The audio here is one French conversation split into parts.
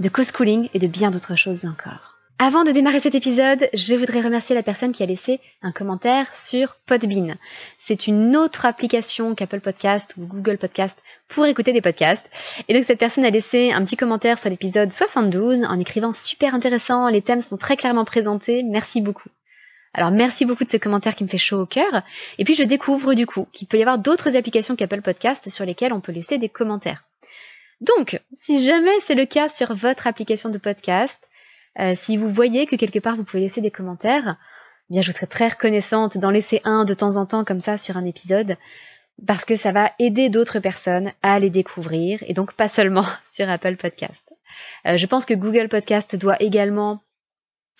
de co-schooling et de bien d'autres choses encore. Avant de démarrer cet épisode, je voudrais remercier la personne qui a laissé un commentaire sur Podbean. C'est une autre application qu'Apple Podcast ou Google Podcast pour écouter des podcasts. Et donc cette personne a laissé un petit commentaire sur l'épisode 72 en écrivant super intéressant, les thèmes sont très clairement présentés, merci beaucoup. Alors merci beaucoup de ce commentaire qui me fait chaud au cœur. Et puis je découvre du coup qu'il peut y avoir d'autres applications qu'Apple Podcast sur lesquelles on peut laisser des commentaires. Donc, si jamais c'est le cas sur votre application de podcast, euh, si vous voyez que quelque part vous pouvez laisser des commentaires, eh bien je serais très reconnaissante d'en laisser un de temps en temps comme ça sur un épisode, parce que ça va aider d'autres personnes à les découvrir, et donc pas seulement sur Apple Podcast. Euh, je pense que Google Podcast doit également,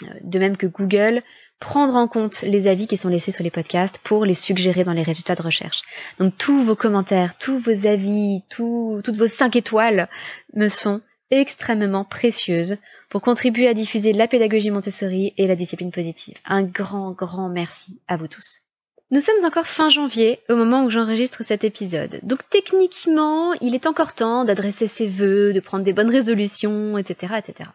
euh, de même que Google, prendre en compte les avis qui sont laissés sur les podcasts pour les suggérer dans les résultats de recherche. Donc tous vos commentaires, tous vos avis, toutes vos 5 étoiles me sont extrêmement précieuses pour contribuer à diffuser la pédagogie Montessori et la discipline positive. Un grand, grand merci à vous tous. Nous sommes encore fin janvier au moment où j'enregistre cet épisode. Donc techniquement, il est encore temps d'adresser ses vœux, de prendre des bonnes résolutions, etc., etc.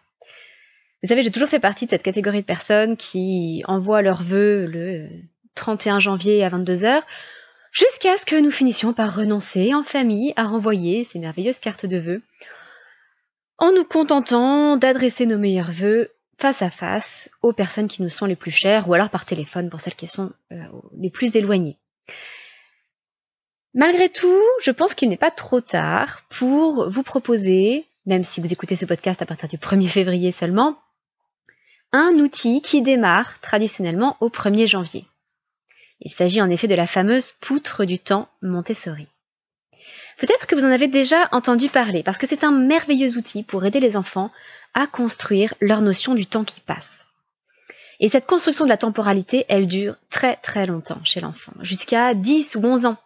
Vous savez, j'ai toujours fait partie de cette catégorie de personnes qui envoient leurs vœux le 31 janvier à 22h, jusqu'à ce que nous finissions par renoncer en famille à renvoyer ces merveilleuses cartes de vœux, en nous contentant d'adresser nos meilleurs vœux face à face aux personnes qui nous sont les plus chères, ou alors par téléphone pour celles qui sont euh, les plus éloignées. Malgré tout, je pense qu'il n'est pas trop tard pour vous proposer, même si vous écoutez ce podcast à partir du 1er février seulement, un outil qui démarre traditionnellement au 1er janvier. Il s'agit en effet de la fameuse poutre du temps Montessori. Peut-être que vous en avez déjà entendu parler, parce que c'est un merveilleux outil pour aider les enfants à construire leur notion du temps qui passe. Et cette construction de la temporalité, elle dure très très longtemps chez l'enfant, jusqu'à 10 ou 11 ans.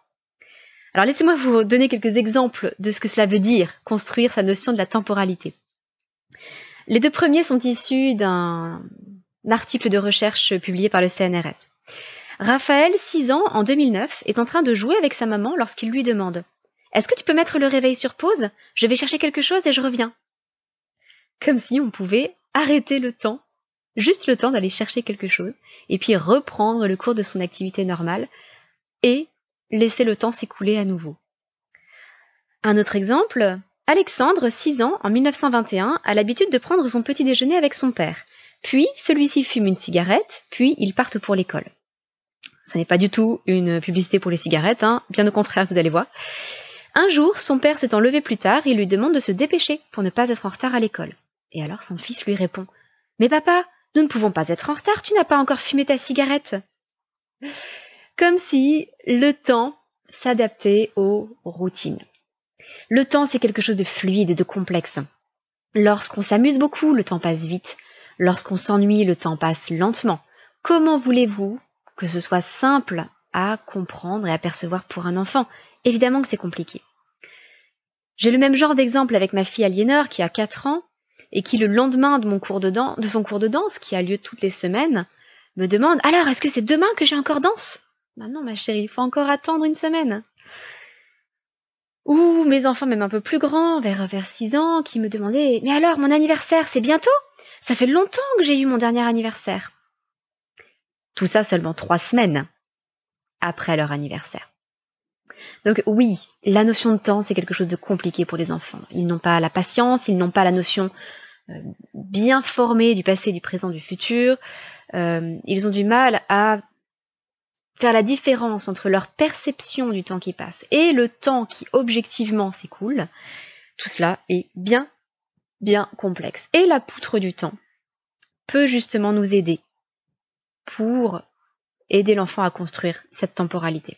Alors laissez-moi vous donner quelques exemples de ce que cela veut dire, construire sa notion de la temporalité. Les deux premiers sont issus d'un article de recherche publié par le CNRS. Raphaël, 6 ans, en 2009, est en train de jouer avec sa maman lorsqu'il lui demande Est-ce que tu peux mettre le réveil sur pause? Je vais chercher quelque chose et je reviens. Comme si on pouvait arrêter le temps, juste le temps d'aller chercher quelque chose, et puis reprendre le cours de son activité normale, et laisser le temps s'écouler à nouveau. Un autre exemple, Alexandre, 6 ans, en 1921, a l'habitude de prendre son petit déjeuner avec son père. Puis, celui-ci fume une cigarette, puis ils partent pour l'école. Ce n'est pas du tout une publicité pour les cigarettes, hein, bien au contraire, vous allez voir. Un jour, son père s'étant levé plus tard, il lui demande de se dépêcher pour ne pas être en retard à l'école. Et alors son fils lui répond Mais papa, nous ne pouvons pas être en retard, tu n'as pas encore fumé ta cigarette. Comme si le temps s'adaptait aux routines. Le temps, c'est quelque chose de fluide et de complexe. Lorsqu'on s'amuse beaucoup, le temps passe vite. Lorsqu'on s'ennuie, le temps passe lentement. Comment voulez-vous que ce soit simple à comprendre et à percevoir pour un enfant? Évidemment que c'est compliqué. J'ai le même genre d'exemple avec ma fille Aliénor qui a 4 ans et qui le lendemain de, mon cours de, de son cours de danse, qui a lieu toutes les semaines, me demande Alors, est-ce que c'est demain que j'ai encore danse? Bah Non, ma chérie, il faut encore attendre une semaine. Ou mes enfants, même un peu plus grands, vers, vers 6 ans, qui me demandaient Mais alors, mon anniversaire, c'est bientôt? Ça fait longtemps que j'ai eu mon dernier anniversaire. Tout ça seulement trois semaines après leur anniversaire. Donc oui, la notion de temps, c'est quelque chose de compliqué pour les enfants. Ils n'ont pas la patience, ils n'ont pas la notion euh, bien formée du passé, du présent, du futur. Euh, ils ont du mal à faire la différence entre leur perception du temps qui passe et le temps qui objectivement s'écoule, tout cela est bien, bien complexe. Et la poutre du temps peut justement nous aider pour aider l'enfant à construire cette temporalité.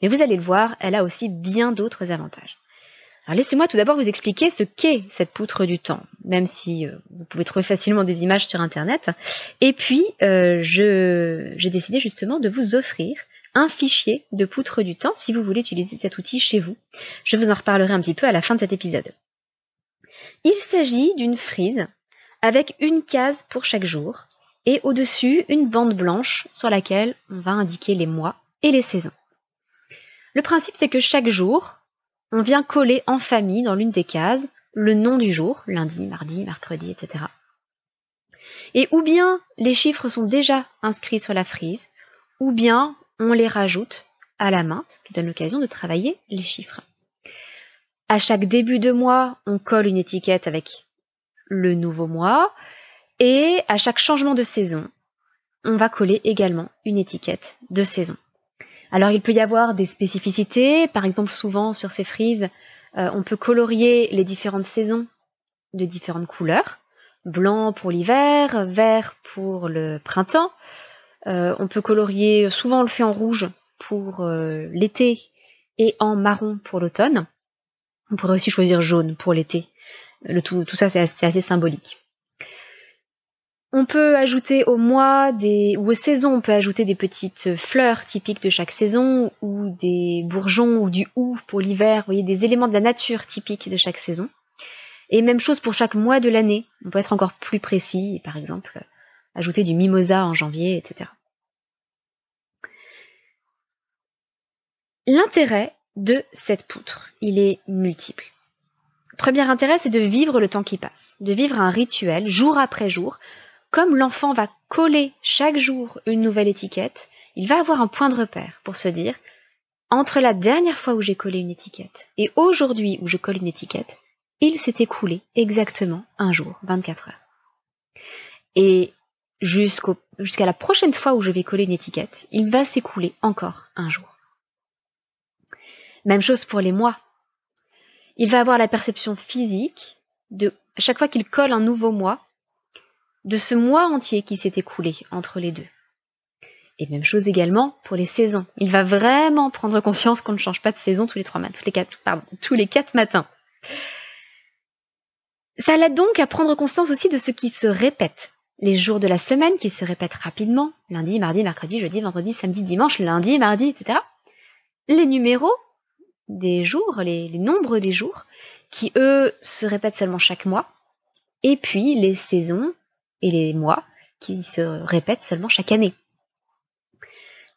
Mais vous allez le voir, elle a aussi bien d'autres avantages. Alors laissez-moi tout d'abord vous expliquer ce qu'est cette poutre du temps, même si euh, vous pouvez trouver facilement des images sur Internet. Et puis, euh, j'ai décidé justement de vous offrir un fichier de poutre du temps si vous voulez utiliser cet outil chez vous. Je vous en reparlerai un petit peu à la fin de cet épisode. Il s'agit d'une frise avec une case pour chaque jour et au-dessus une bande blanche sur laquelle on va indiquer les mois et les saisons. Le principe c'est que chaque jour, on vient coller en famille dans l'une des cases le nom du jour, lundi, mardi, mercredi, etc. Et ou bien les chiffres sont déjà inscrits sur la frise, ou bien on les rajoute à la main, ce qui donne l'occasion de travailler les chiffres. À chaque début de mois, on colle une étiquette avec le nouveau mois, et à chaque changement de saison, on va coller également une étiquette de saison. Alors il peut y avoir des spécificités, par exemple souvent sur ces frises, euh, on peut colorier les différentes saisons de différentes couleurs. Blanc pour l'hiver, vert pour le printemps. Euh, on peut colorier, souvent on le fait en rouge pour euh, l'été et en marron pour l'automne. On pourrait aussi choisir jaune pour l'été. tout, tout ça c'est assez symbolique. On peut ajouter au mois ou aux saisons, on peut ajouter des petites fleurs typiques de chaque saison, ou des bourgeons, ou du hou pour l'hiver, vous voyez, des éléments de la nature typiques de chaque saison. Et même chose pour chaque mois de l'année. On peut être encore plus précis, par exemple, ajouter du mimosa en janvier, etc. L'intérêt de cette poutre, il est multiple. Premier intérêt, c'est de vivre le temps qui passe, de vivre un rituel jour après jour, comme l'enfant va coller chaque jour une nouvelle étiquette, il va avoir un point de repère pour se dire entre la dernière fois où j'ai collé une étiquette et aujourd'hui où je colle une étiquette, il s'est écoulé exactement un jour, 24 heures. Et jusqu'à la prochaine fois où je vais coller une étiquette, il va s'écouler encore un jour. Même chose pour les mois. Il va avoir la perception physique de chaque fois qu'il colle un nouveau mois, de ce mois entier qui s'est écoulé entre les deux. Et même chose également pour les saisons. Il va vraiment prendre conscience qu'on ne change pas de saison tous les trois quatre matins. Ça l'aide donc à prendre conscience aussi de ce qui se répète. Les jours de la semaine qui se répètent rapidement, lundi, mardi, mercredi, jeudi, vendredi, samedi, dimanche, lundi, mardi, etc. Les numéros des jours, les, les nombres des jours, qui eux se répètent seulement chaque mois. Et puis les saisons et les mois qui se répètent seulement chaque année.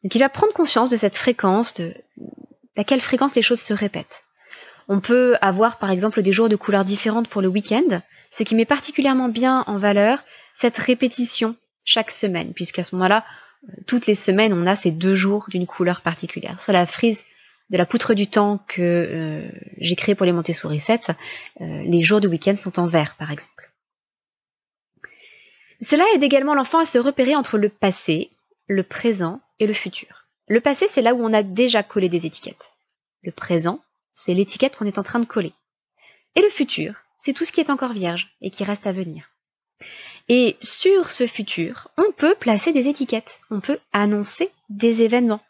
Donc il va prendre conscience de cette fréquence, de à quelle fréquence les choses se répètent. On peut avoir par exemple des jours de couleurs différentes pour le week-end, ce qui met particulièrement bien en valeur cette répétition chaque semaine, puisqu'à ce moment-là, toutes les semaines, on a ces deux jours d'une couleur particulière. Sur la frise de la poutre du temps que euh, j'ai créée pour les Montessori 7, euh, les jours de week-end sont en vert, par exemple. Cela aide également l'enfant à se repérer entre le passé, le présent et le futur. Le passé, c'est là où on a déjà collé des étiquettes. Le présent, c'est l'étiquette qu'on est en train de coller. Et le futur, c'est tout ce qui est encore vierge et qui reste à venir. Et sur ce futur, on peut placer des étiquettes, on peut annoncer des événements.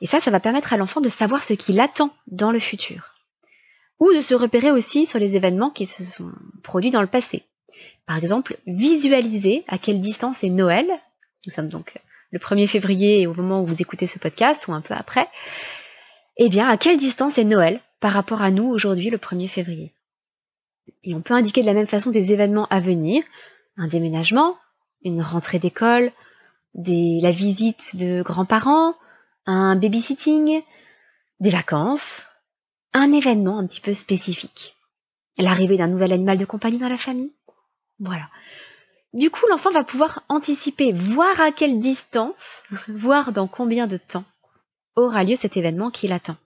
Et ça, ça va permettre à l'enfant de savoir ce qu'il attend dans le futur. Ou de se repérer aussi sur les événements qui se sont produits dans le passé. Par exemple, visualiser à quelle distance est Noël. Nous sommes donc le 1er février au moment où vous écoutez ce podcast ou un peu après. Eh bien, à quelle distance est Noël par rapport à nous aujourd'hui le 1er février? Et on peut indiquer de la même façon des événements à venir, un déménagement, une rentrée d'école, la visite de grands-parents, un babysitting, des vacances, un événement un petit peu spécifique. L'arrivée d'un nouvel animal de compagnie dans la famille. Voilà. Du coup, l'enfant va pouvoir anticiper, voir à quelle distance, voir dans combien de temps aura lieu cet événement qu'il attend.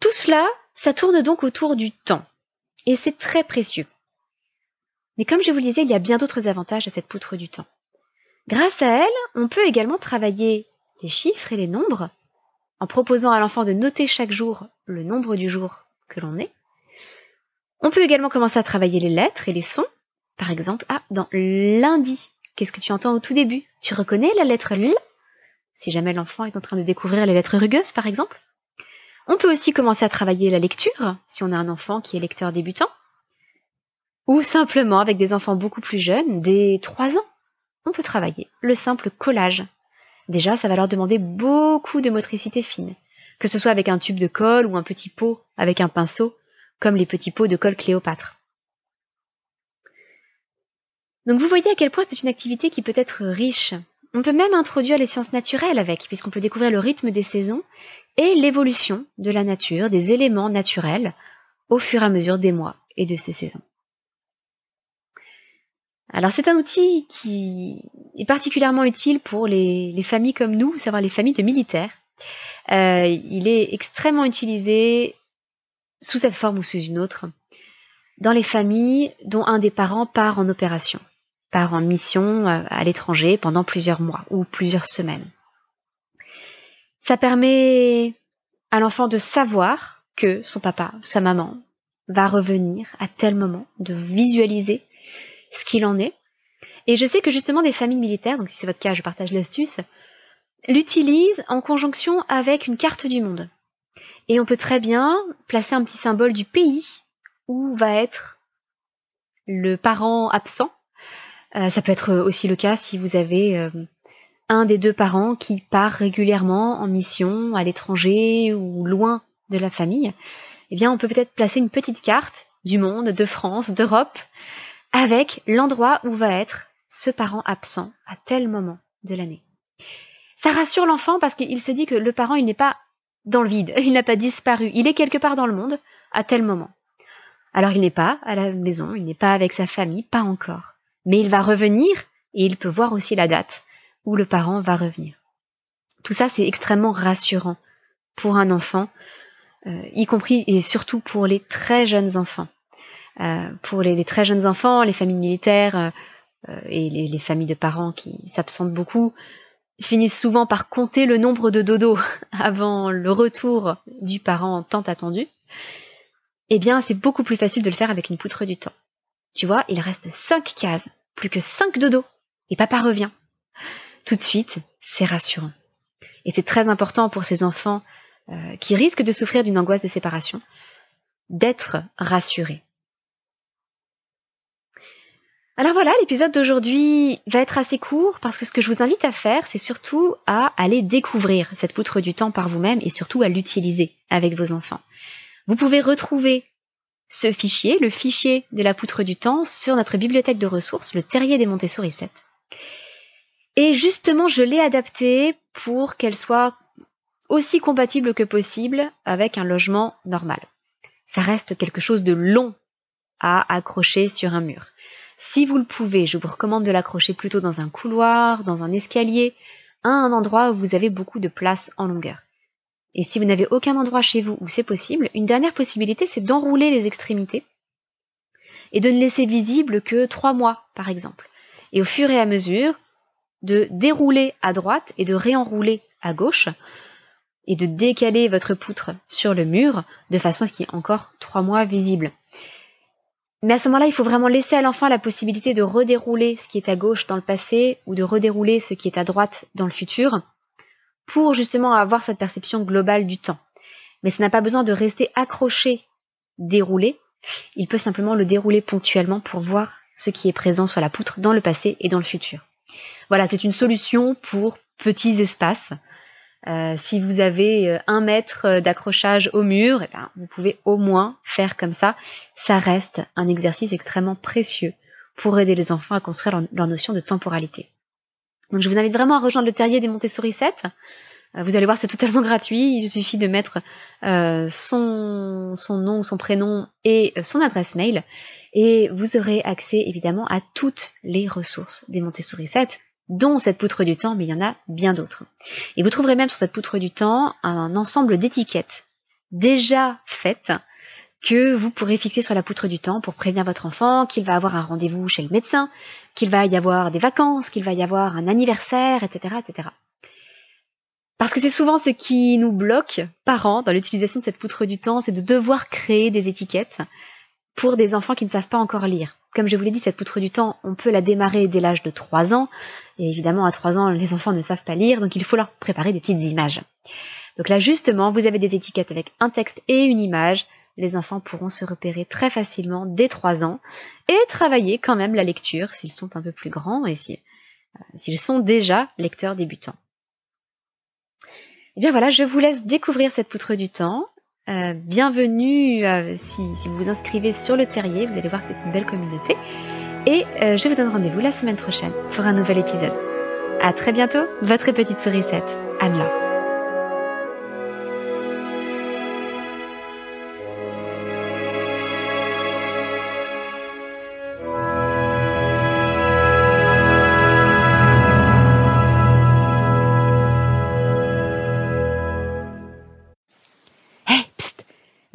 Tout cela, ça tourne donc autour du temps. Et c'est très précieux. Mais comme je vous le disais, il y a bien d'autres avantages à cette poutre du temps. Grâce à elle, on peut également travailler les chiffres et les nombres, en proposant à l'enfant de noter chaque jour le nombre du jour que l'on est. On peut également commencer à travailler les lettres et les sons. Par exemple, ah, dans lundi, qu'est-ce que tu entends au tout début? Tu reconnais la lettre L? Si jamais l'enfant est en train de découvrir les lettres rugueuses, par exemple. On peut aussi commencer à travailler la lecture, si on a un enfant qui est lecteur débutant, ou simplement avec des enfants beaucoup plus jeunes, dès 3 ans. On peut travailler le simple collage. Déjà, ça va leur demander beaucoup de motricité fine, que ce soit avec un tube de colle ou un petit pot avec un pinceau, comme les petits pots de colle Cléopâtre. Donc vous voyez à quel point c'est une activité qui peut être riche. On peut même introduire les sciences naturelles avec, puisqu'on peut découvrir le rythme des saisons et l'évolution de la nature, des éléments naturels, au fur et à mesure des mois et de ces saisons. Alors c'est un outil qui est particulièrement utile pour les, familles comme nous, savoir les familles de militaires. Euh, il est extrêmement utilisé sous cette forme ou sous une autre dans les familles dont un des parents part en opération, part en mission euh, à l'étranger pendant plusieurs mois ou plusieurs semaines. Ça permet à l'enfant de savoir que son papa, sa maman, va revenir à tel moment, de visualiser ce qu'il en est. Et je sais que justement des familles militaires, donc si c'est votre cas, je partage l'astuce, l'utilisent en conjonction avec une carte du monde. Et on peut très bien placer un petit symbole du pays où va être le parent absent. Euh, ça peut être aussi le cas si vous avez euh, un des deux parents qui part régulièrement en mission à l'étranger ou loin de la famille, eh bien on peut peut-être placer une petite carte du monde, de France, d'Europe, avec l'endroit où va être ce parent absent à tel moment de l'année. Ça rassure l'enfant parce qu'il se dit que le parent, il n'est pas dans le vide, il n'a pas disparu, il est quelque part dans le monde à tel moment. Alors il n'est pas à la maison, il n'est pas avec sa famille, pas encore. Mais il va revenir et il peut voir aussi la date où le parent va revenir. Tout ça, c'est extrêmement rassurant pour un enfant, euh, y compris et surtout pour les très jeunes enfants. Euh, pour les, très jeunes enfants, les familles militaires euh, et les, familles de parents qui s'absentent beaucoup finissent souvent par compter le nombre de dodos avant le retour du parent tant attendu. Eh bien, c'est beaucoup plus facile de le faire avec une poutre du temps. Tu vois, il reste cinq cases, plus que cinq dodos, et papa revient tout de suite, c'est rassurant. Et c'est très important pour ces enfants euh, qui risquent de souffrir d'une angoisse de séparation, d'être rassurés. Alors voilà, l'épisode d'aujourd'hui va être assez court parce que ce que je vous invite à faire, c'est surtout à aller découvrir cette poutre du temps par vous-même et surtout à l'utiliser avec vos enfants. Vous pouvez retrouver ce fichier, le fichier de la poutre du temps, sur notre bibliothèque de ressources, le Terrier des Montessori 7. Et justement, je l'ai adaptée pour qu'elle soit aussi compatible que possible avec un logement normal. Ça reste quelque chose de long à accrocher sur un mur. Si vous le pouvez, je vous recommande de l'accrocher plutôt dans un couloir, dans un escalier, à un endroit où vous avez beaucoup de place en longueur. Et si vous n'avez aucun endroit chez vous où c'est possible, une dernière possibilité, c'est d'enrouler les extrémités et de ne laisser visible que trois mois, par exemple. Et au fur et à mesure, de dérouler à droite et de réenrouler à gauche, et de décaler votre poutre sur le mur de façon à ce qu'il y ait encore trois mois visible. Mais à ce moment-là, il faut vraiment laisser à l'enfant la possibilité de redérouler ce qui est à gauche dans le passé ou de redérouler ce qui est à droite dans le futur pour justement avoir cette perception globale du temps. Mais ça n'a pas besoin de rester accroché, déroulé. Il peut simplement le dérouler ponctuellement pour voir ce qui est présent sur la poutre dans le passé et dans le futur. Voilà, c'est une solution pour petits espaces euh, si vous avez euh, un mètre euh, d'accrochage au mur, eh ben, vous pouvez au moins faire comme ça. Ça reste un exercice extrêmement précieux pour aider les enfants à construire leur, notion de temporalité. Donc je vous invite vraiment à rejoindre le terrier des Montessori 7. Vous allez voir, c'est totalement gratuit. Il suffit de mettre son, son nom, son prénom et son adresse mail. Et vous aurez accès évidemment à toutes les ressources des Montessori 7 dont cette poutre du temps, mais il y en a bien d'autres. Et vous trouverez même sur cette poutre du temps un ensemble d'étiquettes déjà faites que vous pourrez fixer sur la poutre du temps pour prévenir votre enfant qu'il va avoir un rendez-vous chez le médecin, qu'il va y avoir des vacances, qu'il va y avoir un anniversaire, etc. etc. Parce que c'est souvent ce qui nous bloque, parents, dans l'utilisation de cette poutre du temps, c'est de devoir créer des étiquettes pour des enfants qui ne savent pas encore lire. Comme je vous l'ai dit, cette poutre du temps, on peut la démarrer dès l'âge de 3 ans. Et évidemment, à 3 ans, les enfants ne savent pas lire, donc il faut leur préparer des petites images. Donc là, justement, vous avez des étiquettes avec un texte et une image. Les enfants pourront se repérer très facilement dès 3 ans et travailler quand même la lecture s'ils sont un peu plus grands et euh, s'ils sont déjà lecteurs débutants. Et eh bien voilà, je vous laisse découvrir cette poutre du temps. Euh, bienvenue euh, si, vous vous inscrivez sur le terrier, vous allez voir que c'est une belle communauté. Et euh, je vous donne rendez-vous la semaine prochaine pour un nouvel épisode. A très bientôt, votre petite sourisette, Anne-La.